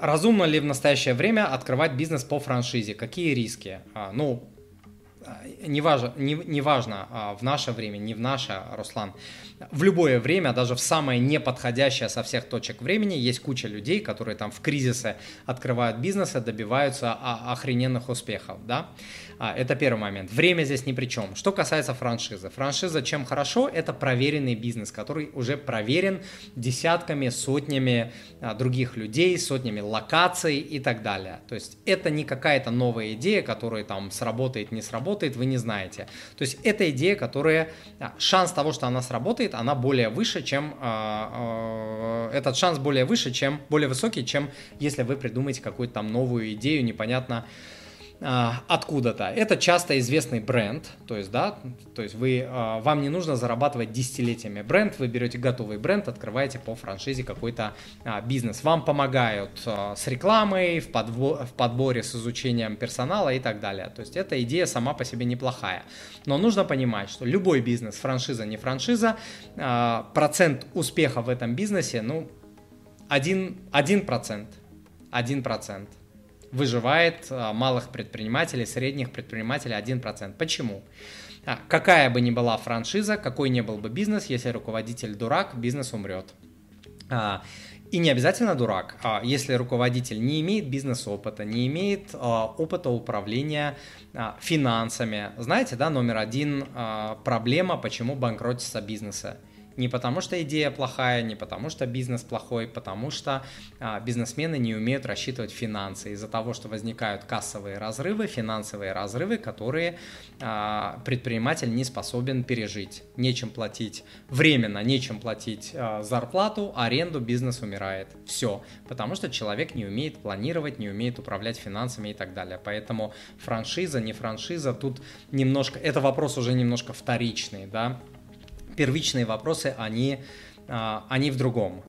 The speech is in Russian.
разумно ли в настоящее время открывать бизнес по франшизе? Какие риски? А, ну, не важно, не, не важно а, в наше время, не в наше, Руслан, в любое время, даже в самое неподходящее со всех точек времени, есть куча людей, которые там в кризисы открывают бизнесы, добиваются охрененных успехов, да. А, это первый момент. Время здесь ни при чем. Что касается франшизы. Франшиза чем хорошо? Это проверенный бизнес, который уже проверен десятками, сотнями а, других людей, сотнями локаций и так далее. То есть это не какая-то новая идея, которая там сработает, не сработает, вы не знаете. То есть это идея, которая... А, шанс того, что она сработает, она более выше, чем... Этот шанс более выше, чем... Более высокий, чем если вы придумаете какую-то там новую идею, непонятно а, откуда-то. Это часто известный бренд, то есть, да, то есть вы, а, вам не нужно зарабатывать десятилетиями бренд, вы берете готовый бренд, открываете по франшизе какой-то а, бизнес. Вам помогают с рекламой, в, подбо- в подборе с изучением персонала и так далее. То есть эта идея сама по себе неплохая. Но нужно понимать, что любой бизнес, франшиза, не франшиза, процент успеха в этом бизнесе, ну, один, один процент, один процент выживает а, малых предпринимателей, средних предпринимателей 1%. Почему? А, какая бы ни была франшиза, какой ни был бы бизнес, если руководитель дурак, бизнес умрет. А, и не обязательно дурак, если руководитель не имеет бизнес-опыта, не имеет опыта управления финансами. Знаете, да, номер один проблема, почему банкротятся бизнесы – не потому что идея плохая, не потому что бизнес плохой, потому что а, бизнесмены не умеют рассчитывать финансы. Из-за того, что возникают кассовые разрывы, финансовые разрывы, которые а, предприниматель не способен пережить. Нечем платить временно, нечем платить а, зарплату, аренду, бизнес умирает. Все. Потому что человек не умеет планировать, не умеет управлять финансами и так далее. Поэтому франшиза, не франшиза, тут немножко, это вопрос уже немножко вторичный, да, первичные вопросы, они, а, они в другом.